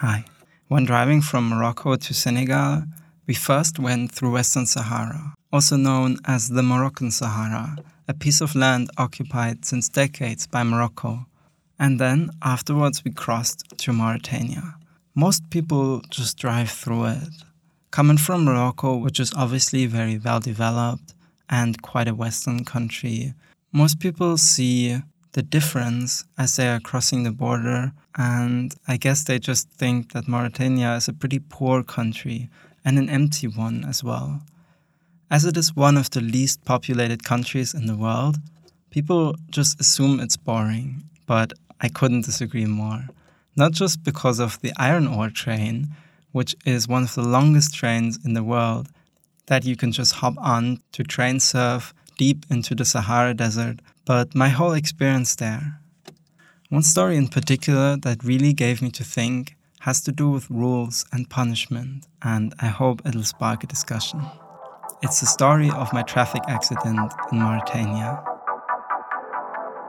Hi. When driving from Morocco to Senegal, we first went through Western Sahara, also known as the Moroccan Sahara, a piece of land occupied since decades by Morocco. And then afterwards we crossed to Mauritania. Most people just drive through it. Coming from Morocco, which is obviously very well developed and quite a Western country, most people see the difference as they are crossing the border, and I guess they just think that Mauritania is a pretty poor country and an empty one as well. As it is one of the least populated countries in the world, people just assume it's boring, but I couldn't disagree more. Not just because of the iron ore train, which is one of the longest trains in the world that you can just hop on to train surf deep into the Sahara Desert, but my whole experience there. One story in particular that really gave me to think has to do with rules and punishment, and I hope it'll spark a discussion. It's the story of my traffic accident in Mauritania.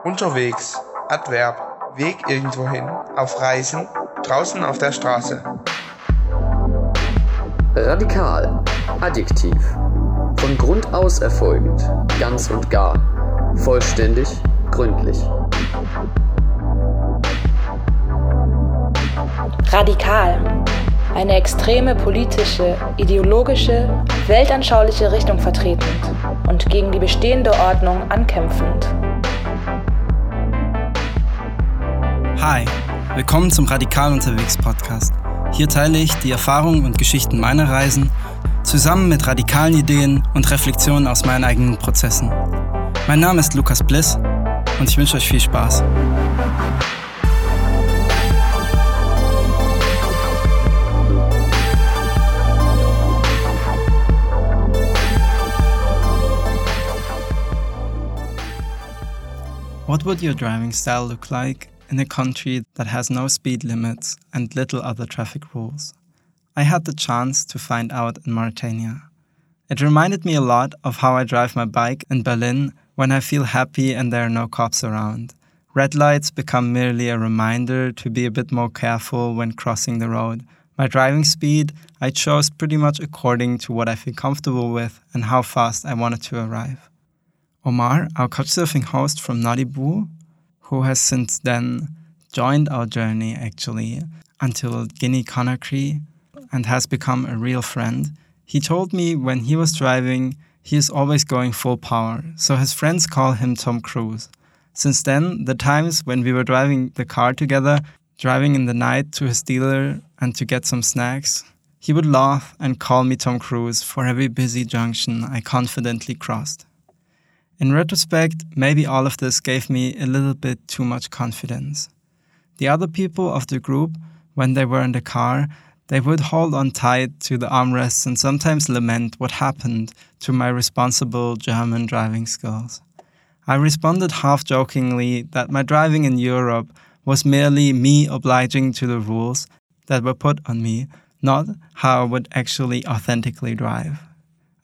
Unterwegs, Adverb, Weg irgendwohin, auf Reisen, draußen auf der Straße. Radikal, Adjektiv. Von Grund aus erfolgend, ganz und gar, vollständig, gründlich. Radikal. Eine extreme politische, ideologische, weltanschauliche Richtung vertretend und gegen die bestehende Ordnung ankämpfend. Hi, willkommen zum Radikal unterwegs Podcast. Hier teile ich die Erfahrungen und Geschichten meiner Reisen zusammen mit radikalen Ideen und Reflexionen aus meinen eigenen Prozessen. Mein Name ist Lukas Bliss und ich wünsche euch viel Spaß. What would your driving style look like in a country that has no speed limits and little other traffic rules? I had the chance to find out in Mauritania. It reminded me a lot of how I drive my bike in Berlin when I feel happy and there are no cops around. Red lights become merely a reminder to be a bit more careful when crossing the road. My driving speed I chose pretty much according to what I feel comfortable with and how fast I wanted to arrive. Omar, our couchsurfing host from Nouadhibou, who has since then joined our journey actually until Guinea Conakry, and has become a real friend. He told me when he was driving, he is always going full power, so his friends call him Tom Cruise. Since then, the times when we were driving the car together, driving in the night to his dealer and to get some snacks, he would laugh and call me Tom Cruise for every busy junction I confidently crossed. In retrospect, maybe all of this gave me a little bit too much confidence. The other people of the group, when they were in the car, they would hold on tight to the armrests and sometimes lament what happened to my responsible German driving skills. I responded half jokingly that my driving in Europe was merely me obliging to the rules that were put on me, not how I would actually authentically drive.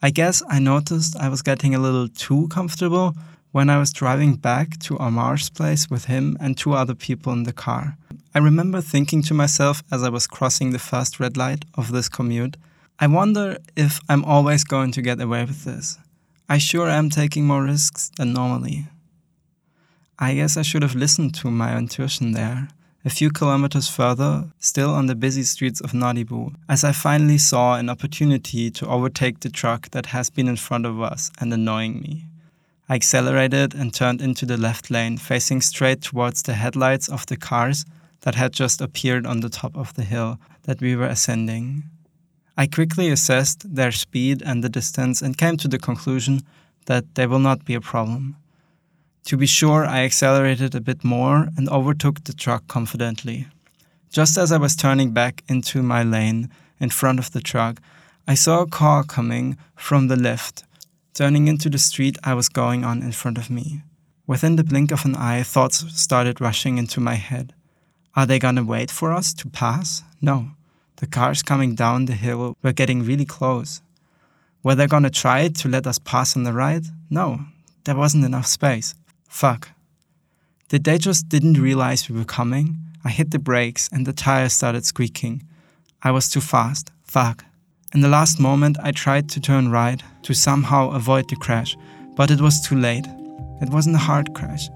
I guess I noticed I was getting a little too comfortable when I was driving back to Omar's place with him and two other people in the car. I remember thinking to myself as I was crossing the first red light of this commute, I wonder if I'm always going to get away with this. I sure am taking more risks than normally. I guess I should have listened to my intuition there. A few kilometers further, still on the busy streets of Nouadhibou, as I finally saw an opportunity to overtake the truck that has been in front of us and annoying me. I accelerated and turned into the left lane, facing straight towards the headlights of the cars that had just appeared on the top of the hill that we were ascending. I quickly assessed their speed and the distance and came to the conclusion that they will not be a problem. To be sure, I accelerated a bit more and overtook the truck confidently. Just as I was turning back into my lane in front of the truck, I saw a car coming from the left, turning into the street I was going on in front of me. Within the blink of an eye, thoughts started rushing into my head. Are they gonna wait for us to pass? No. The cars coming down the hill were getting really close. Were they gonna try to let us pass on the right? No. There wasn't enough space. Fuck. Did they just didn't realize we were coming? I hit the brakes and the tires started squeaking. I was too fast. Fuck. In the last moment, I tried to turn right to somehow avoid the crash, but it was too late. It wasn't a hard crash,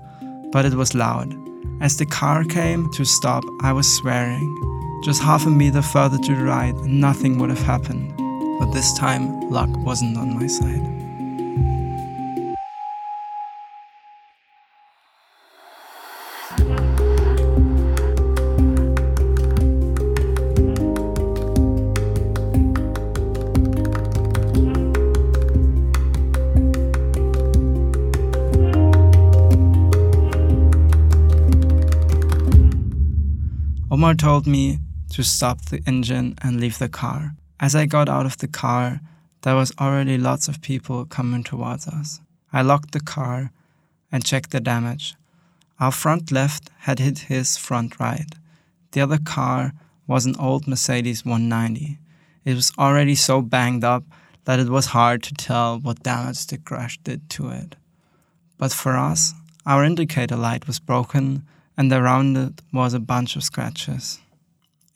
but it was loud. As the car came to stop, I was swearing. Just half a meter further to the right, nothing would have happened. But this time, luck wasn't on my side. Omar told me to stop the engine and leave the car. As I got out of the car, there was already lots of people coming towards us. I locked the car and checked the damage. Our front left had hit his front right. The other car was an old Mercedes 190. It was already so banged up that it was hard to tell what damage the crash did to it. But for us, our indicator light was broken and around it was a bunch of scratches.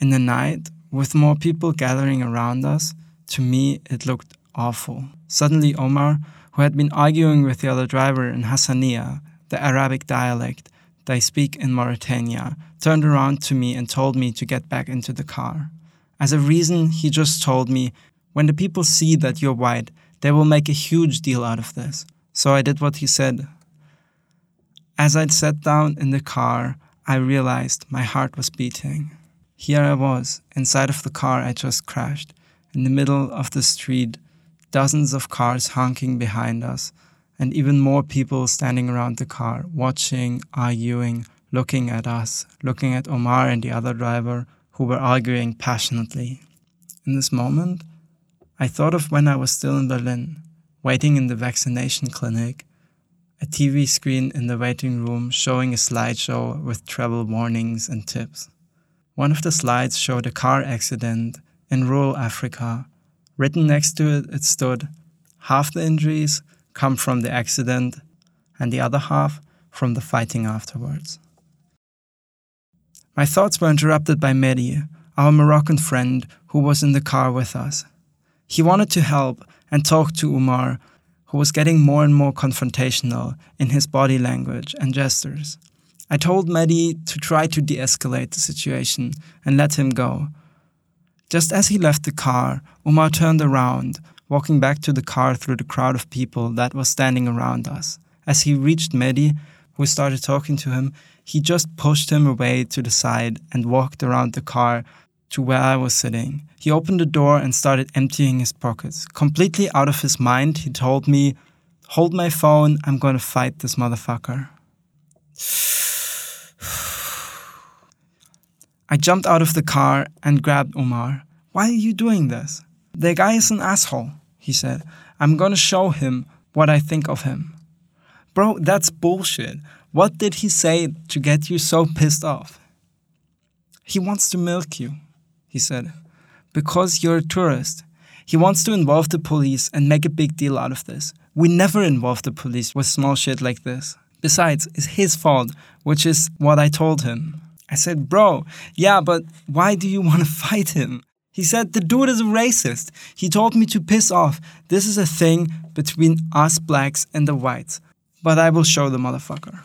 In the night, with more people gathering around us, to me it looked awful. Suddenly, Omar, who had been arguing with the other driver in Hassaniya, the Arabic dialect they speak in Mauritania, turned around to me and told me to get back into the car. As a reason, he just told me, when the people see that you're white, they will make a huge deal out of this. So I did what he said. As I sat down in the car, I realized my heart was beating. Here I was, inside of the car I just crashed, in the middle of the street, dozens of cars honking behind us, and even more people standing around the car, watching, arguing, looking at us, looking at Omar and the other driver, who were arguing passionately. In this moment, I thought of when I was still in Berlin, waiting in the vaccination clinic a TV screen in the waiting room showing a slideshow with travel warnings and tips. One of the slides showed a car accident in rural Africa. Written next to it, it stood half the injuries come from the accident, and the other half from the fighting afterwards. My thoughts were interrupted by Mehdi, our Moroccan friend who was in the car with us. He wanted to help and talk to Umar who was getting more and more confrontational in his body language and gestures. I told Mehdi to try to de escalate the situation and let him go. Just as he left the car, Umar turned around, walking back to the car through the crowd of people that was standing around us. As he reached Mehdi, who started talking to him, he just pushed him away to the side and walked around the car to where I was sitting. He opened the door and started emptying his pockets. Completely out of his mind, he told me, Hold my phone, I'm gonna fight this motherfucker. I jumped out of the car and grabbed Omar. Why are you doing this? The guy is an asshole, he said. I'm gonna show him what I think of him. Bro, that's bullshit. What did he say to get you so pissed off? He wants to milk you he said, because you're a tourist. He wants to involve the police and make a big deal out of this. We never involve the police with small shit like this. Besides, it's his fault, which is what I told him. I said, Bro, yeah, but why do you want to fight him? He said, The dude is a racist. He told me to piss off. This is a thing between us blacks and the whites. But I will show the motherfucker.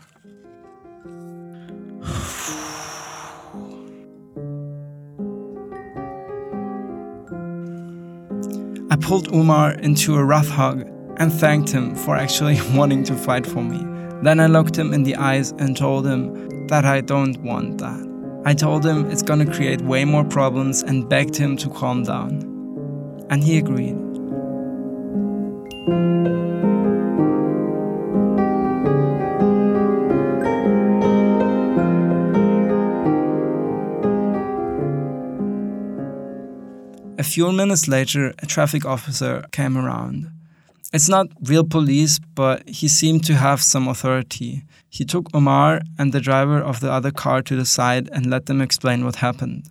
I pulled Umar into a rough hug and thanked him for actually wanting to fight for me. Then I looked him in the eyes and told him that I don't want that. I told him it's gonna create way more problems and begged him to calm down. And he agreed. A few minutes later, a traffic officer came around. It's not real police, but he seemed to have some authority. He took Omar and the driver of the other car to the side and let them explain what happened.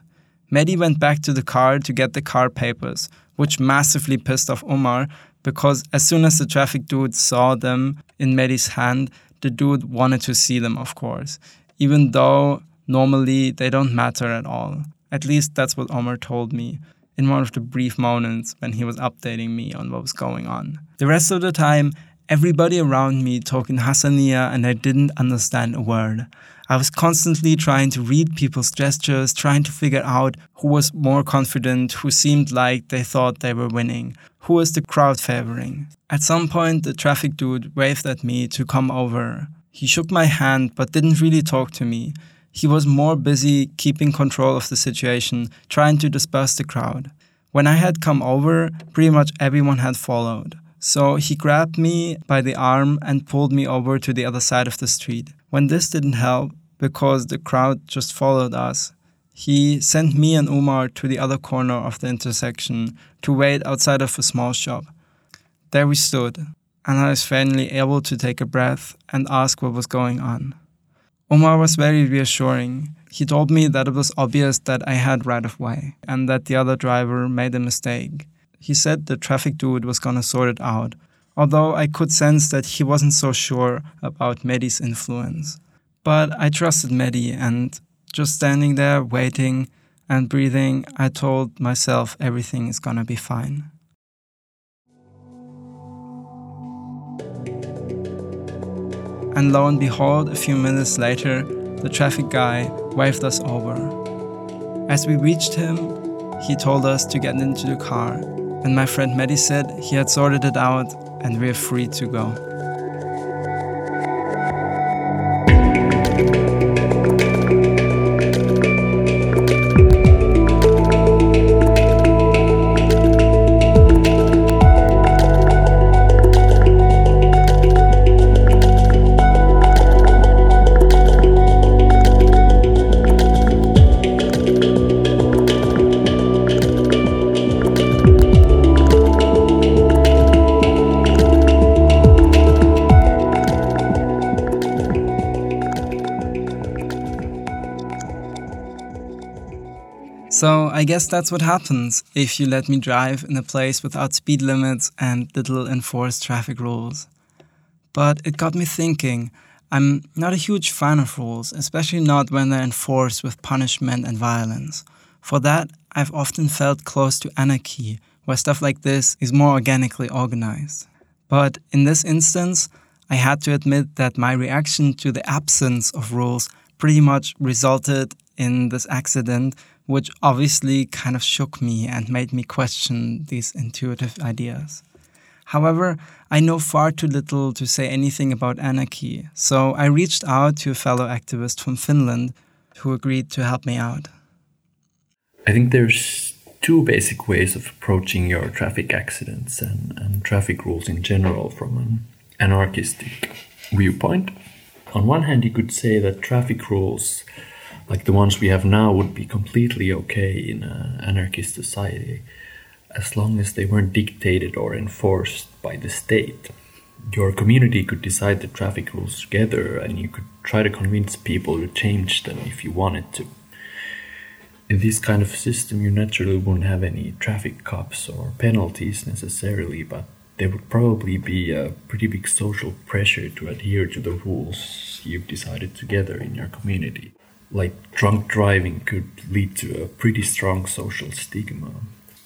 Mehdi went back to the car to get the car papers, which massively pissed off Omar because as soon as the traffic dude saw them in Mehdi's hand, the dude wanted to see them, of course, even though Normally, they don't matter at all. At least that's what Omar told me in one of the brief moments when he was updating me on what was going on. The rest of the time, everybody around me talking Hassaniya and I didn't understand a word. I was constantly trying to read people's gestures, trying to figure out who was more confident, who seemed like they thought they were winning, who was the crowd favoring. At some point, the traffic dude waved at me to come over. He shook my hand but didn't really talk to me. He was more busy keeping control of the situation, trying to disperse the crowd. When I had come over, pretty much everyone had followed. So he grabbed me by the arm and pulled me over to the other side of the street. When this didn't help, because the crowd just followed us, he sent me and Umar to the other corner of the intersection to wait outside of a small shop. There we stood, and I was finally able to take a breath and ask what was going on. Umar was very reassuring. He told me that it was obvious that I had right of way and that the other driver made a mistake. He said the traffic dude was gonna sort it out, although I could sense that he wasn't so sure about Mehdi's influence. But I trusted Mehdi, and just standing there waiting and breathing, I told myself everything is gonna be fine. And lo and behold, a few minutes later, the traffic guy waved us over. As we reached him, he told us to get into the car, and my friend Mehdi said he had sorted it out and we're free to go. So I guess that's what happens if you let me drive in a place without speed limits and little enforced traffic rules. But it got me thinking. I'm not a huge fan of rules, especially not when they're enforced with punishment and violence. For that, I've often felt close to anarchy, where stuff like this is more organically organized. But in this instance, I had to admit that my reaction to the absence of rules pretty much resulted in this accident which obviously kind of shook me and made me question these intuitive ideas. However, I know far too little to say anything about anarchy, so I reached out to a fellow activist from Finland who agreed to help me out. I think there's two basic ways of approaching your traffic accidents and, and traffic rules in general from an anarchistic viewpoint. On one hand, you could say that traffic rules like the ones we have now would be completely okay in an anarchist society as long as they weren't dictated or enforced by the state. Your community could decide the traffic rules together and you could try to convince people to change them if you wanted to. In this kind of system, you naturally wouldn't have any traffic cops or penalties necessarily, but there would probably be a pretty big social pressure to adhere to the rules you've decided together in your community like drunk driving could lead to a pretty strong social stigma.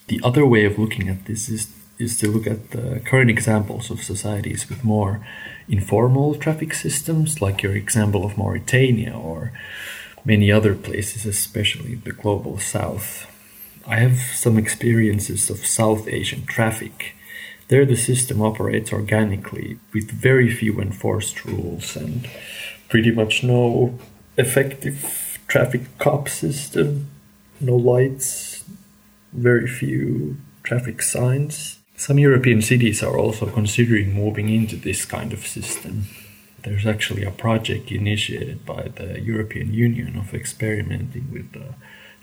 The other way of looking at this is is to look at the current examples of societies with more informal traffic systems, like your example of Mauritania or many other places, especially the global south. I have some experiences of South Asian traffic. There, the system operates organically with very few enforced rules and pretty much no effective traffic cop system, no lights, very few traffic signs. Some European cities are also considering moving into this kind of system. There's actually a project initiated by the European Union of experimenting with a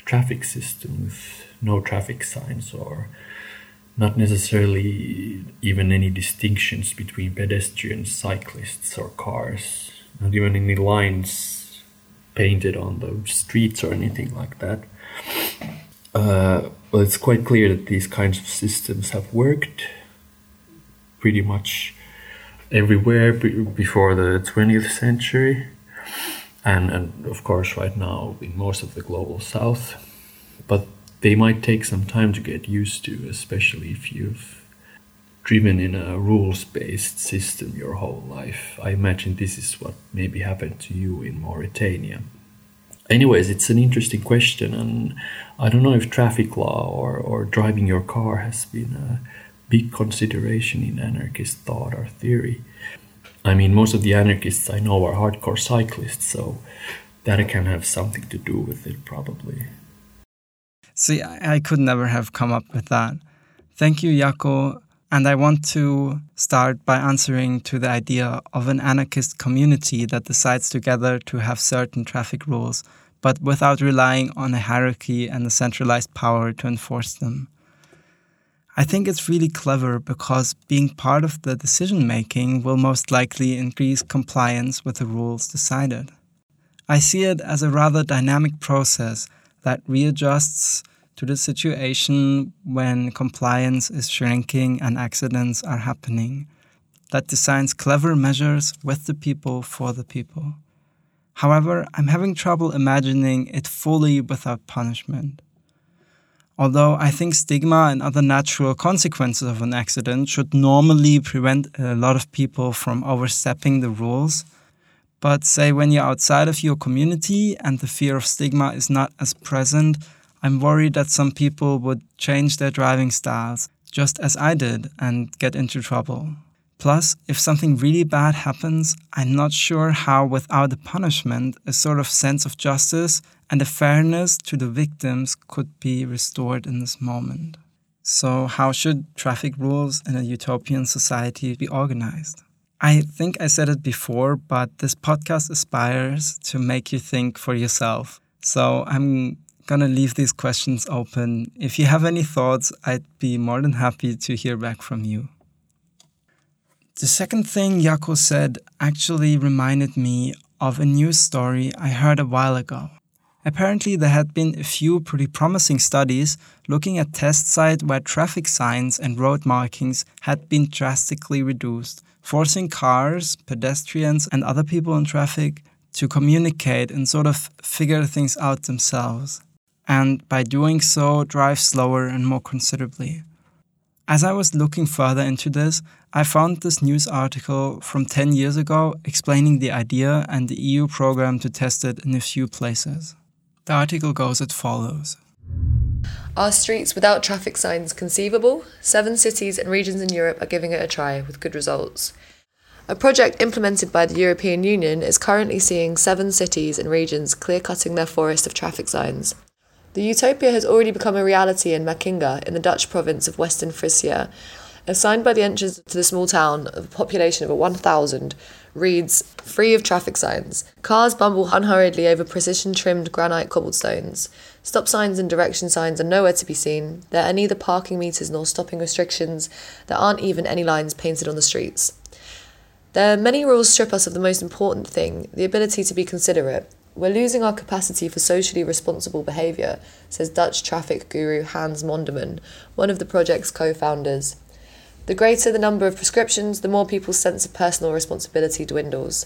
traffic system with no traffic signs or not necessarily even any distinctions between pedestrians, cyclists, or cars, not even any lines painted on the streets or anything like that. Uh, well, it's quite clear that these kinds of systems have worked pretty much everywhere before the 20th century. and, and of course, right now in most of the global south. But they might take some time to get used to, especially if you've driven in a rules based system your whole life. I imagine this is what maybe happened to you in Mauritania. Anyways, it's an interesting question, and I don't know if traffic law or, or driving your car has been a big consideration in anarchist thought or theory. I mean, most of the anarchists I know are hardcore cyclists, so that can have something to do with it, probably. See, I could never have come up with that. Thank you, Jaakko. And I want to start by answering to the idea of an anarchist community that decides together to have certain traffic rules, but without relying on a hierarchy and a centralized power to enforce them. I think it's really clever because being part of the decision making will most likely increase compliance with the rules decided. I see it as a rather dynamic process that readjusts to the situation when compliance is shrinking and accidents are happening, that designs clever measures with the people for the people. However, I'm having trouble imagining it fully without punishment. Although I think stigma and other natural consequences of an accident should normally prevent a lot of people from overstepping the rules. But say when you're outside of your community and the fear of stigma is not as present, I'm worried that some people would change their driving styles, just as I did, and get into trouble. Plus, if something really bad happens, I'm not sure how, without a punishment, a sort of sense of justice and a fairness to the victims could be restored in this moment. So, how should traffic rules in a utopian society be organized? I think I said it before, but this podcast aspires to make you think for yourself. So, I'm gonna leave these questions open. If you have any thoughts, I'd be more than happy to hear back from you. The second thing Jaakko said actually reminded me of a news story I heard a while ago. Apparently, there had been a few pretty promising studies looking at test sites where traffic signs and road markings had been drastically reduced, forcing cars, pedestrians, and other people in traffic to communicate and sort of figure things out themselves and by doing so, drive slower and more considerably. As I was looking further into this, I found this news article from 10 years ago explaining the idea and the EU program to test it in a few places. The article goes as follows Are streets without traffic signs conceivable? Seven cities and regions in Europe are giving it a try with good results. A project implemented by the European Union is currently seeing seven cities and regions clear cutting their forest of traffic signs. The utopia has already become a reality in Makkinga, in the Dutch province of Western Frisia. A sign by the entrance to the small town of a population of 1,000 reads, Free of traffic signs. Cars bumble unhurriedly over precision trimmed granite cobblestones. Stop signs and direction signs are nowhere to be seen. There are neither parking meters nor stopping restrictions. There aren't even any lines painted on the streets. There are many rules strip us of the most important thing the ability to be considerate. We're losing our capacity for socially responsible behaviour, says Dutch traffic guru Hans Monderman, one of the project's co founders. The greater the number of prescriptions, the more people's sense of personal responsibility dwindles.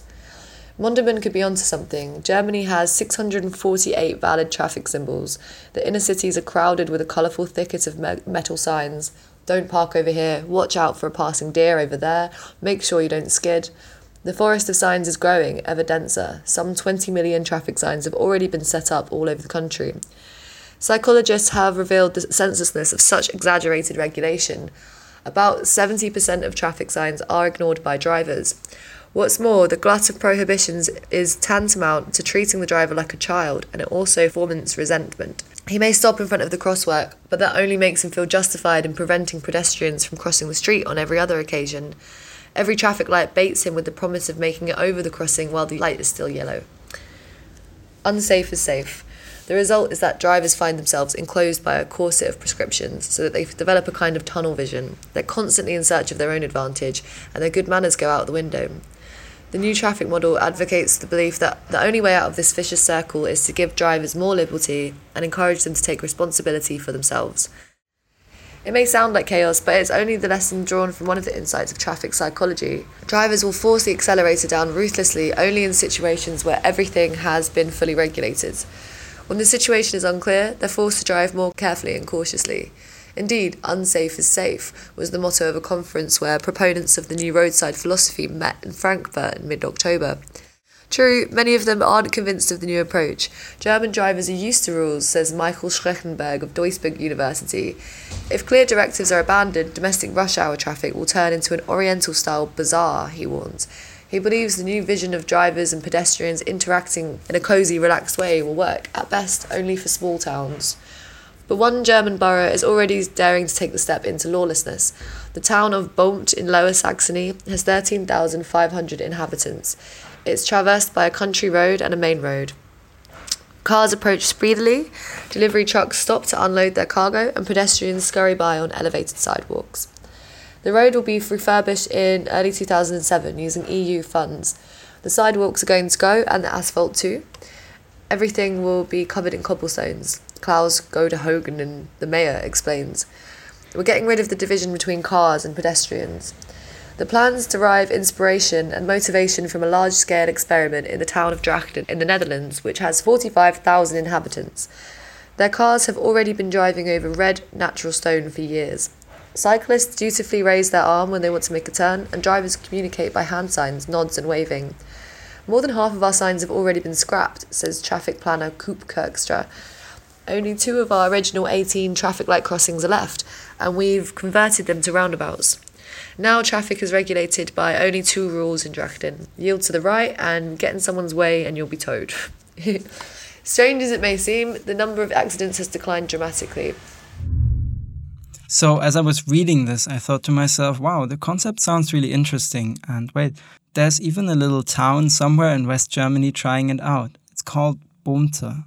Monderman could be onto something. Germany has 648 valid traffic symbols. The inner cities are crowded with a colourful thicket of me- metal signs. Don't park over here. Watch out for a passing deer over there. Make sure you don't skid. The forest of signs is growing, ever denser. Some 20 million traffic signs have already been set up all over the country. Psychologists have revealed the senselessness of such exaggerated regulation. About 70% of traffic signs are ignored by drivers. What's more, the glut of prohibitions is tantamount to treating the driver like a child, and it also foments resentment. He may stop in front of the crosswalk, but that only makes him feel justified in preventing pedestrians from crossing the street on every other occasion. Every traffic light baits him with the promise of making it over the crossing while the light is still yellow. Unsafe is safe. The result is that drivers find themselves enclosed by a corset of prescriptions so that they develop a kind of tunnel vision. They're constantly in search of their own advantage, and their good manners go out the window. The new traffic model advocates the belief that the only way out of this vicious circle is to give drivers more liberty and encourage them to take responsibility for themselves. It may sound like chaos, but it's only the lesson drawn from one of the insights of traffic psychology. Drivers will force the accelerator down ruthlessly only in situations where everything has been fully regulated. When the situation is unclear, they're forced to drive more carefully and cautiously. Indeed, unsafe is safe was the motto of a conference where proponents of the new roadside philosophy met in Frankfurt in mid October. True, many of them aren't convinced of the new approach. German drivers are used to rules, says Michael Schreckenberg of Duisburg University. If clear directives are abandoned, domestic rush hour traffic will turn into an Oriental style bazaar, he warns. He believes the new vision of drivers and pedestrians interacting in a cosy, relaxed way will work, at best, only for small towns. But one German borough is already daring to take the step into lawlessness. The town of Bohmte in Lower Saxony has 13,500 inhabitants. It's traversed by a country road and a main road. Cars approach speedily, delivery trucks stop to unload their cargo, and pedestrians scurry by on elevated sidewalks. The road will be refurbished in early 2007 using EU funds. The sidewalks are going to go, and the asphalt too. Everything will be covered in cobblestones. Klaus Goedejohann and the mayor explains. We're getting rid of the division between cars and pedestrians. The plans derive inspiration and motivation from a large scale experiment in the town of Drachten in the Netherlands, which has 45,000 inhabitants. Their cars have already been driving over red natural stone for years. Cyclists dutifully raise their arm when they want to make a turn, and drivers communicate by hand signs, nods, and waving. More than half of our signs have already been scrapped, says traffic planner Coop Kirkstra. Only two of our original 18 traffic light crossings are left, and we've converted them to roundabouts. Now traffic is regulated by only two rules in Drachten yield to the right and get in someone's way and you'll be towed. Strange as it may seem, the number of accidents has declined dramatically. So, as I was reading this, I thought to myself, wow, the concept sounds really interesting. And wait, there's even a little town somewhere in West Germany trying it out. It's called Bohmte.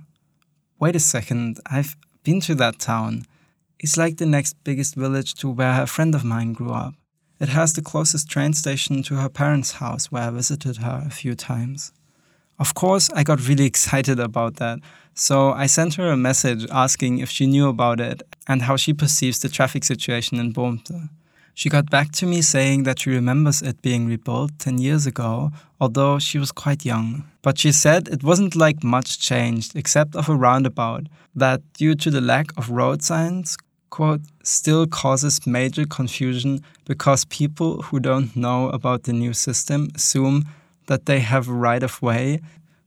Wait a second, I've been to that town. It's like the next biggest village to where a friend of mine grew up. It has the closest train station to her parents' house where I visited her a few times. Of course, I got really excited about that, so I sent her a message asking if she knew about it and how she perceives the traffic situation in Bohmte. She got back to me saying that she remembers it being rebuilt 10 years ago, although she was quite young. But she said it wasn't like much changed except of a roundabout, that due to the lack of road signs, quote, still causes major confusion because people who don't know about the new system assume that they have right of way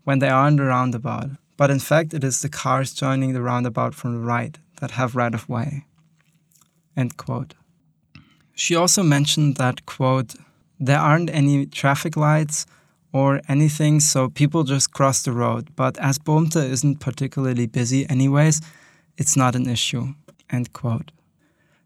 when they are in the roundabout. But in fact, it is the cars joining the roundabout from the right that have right of way. End quote. She also mentioned that, quote, there aren't any traffic lights or anything, so people just cross the road. But as Bohmte isn't particularly busy anyways, it's not an issue. End quote.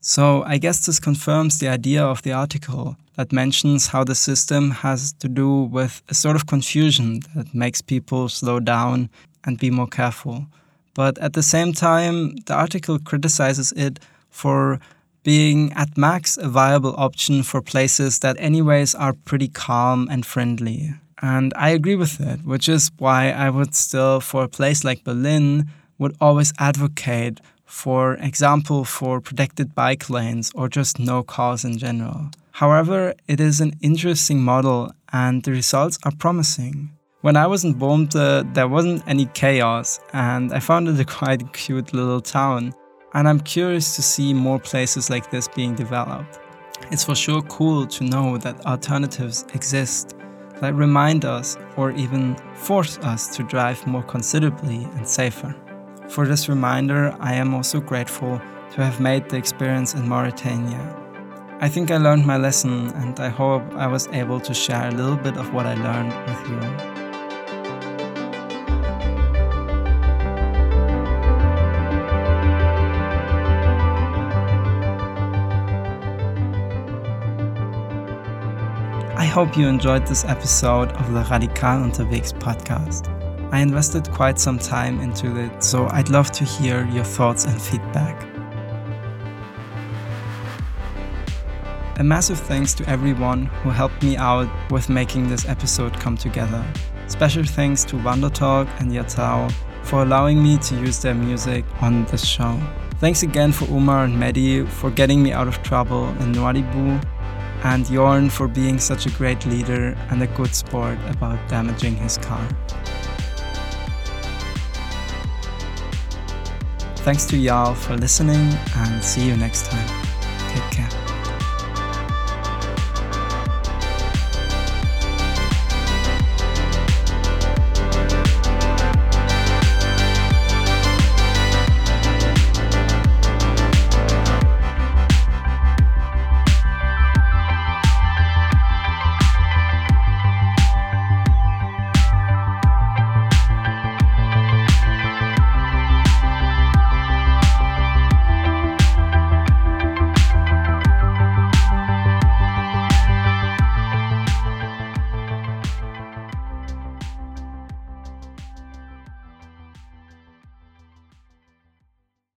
So I guess this confirms the idea of the article that mentions how the system has to do with a sort of confusion that makes people slow down and be more careful. But at the same time, the article criticizes it for being at max a viable option for places that, anyways, are pretty calm and friendly. And I agree with it, which is why I would still, for a place like Berlin, would always advocate for example, for protected bike lanes or just no cars in general. However, it is an interesting model and the results are promising. When I was in Bohmte, uh, there wasn't any chaos and I found it a quite cute little town. And I'm curious to see more places like this being developed. It's for sure cool to know that alternatives exist that remind us or even force us to drive more considerably and safer. For this reminder, I am also grateful to have made the experience in Mauritania. I think I learned my lesson and I hope I was able to share a little bit of what I learned with you. I hope you enjoyed this episode of the Radikal Unterwegs podcast. I invested quite some time into it, so I'd love to hear your thoughts and feedback. A massive thanks to everyone who helped me out with making this episode come together. Special thanks to Wonder Talk and Yatao for allowing me to use their music on this show. Thanks again for Umar and Mehdi for getting me out of trouble in Nouadhibou, and Jorn for being such a great leader and a good sport about damaging his car. Thanks to y'all for listening and see you next time. Take care.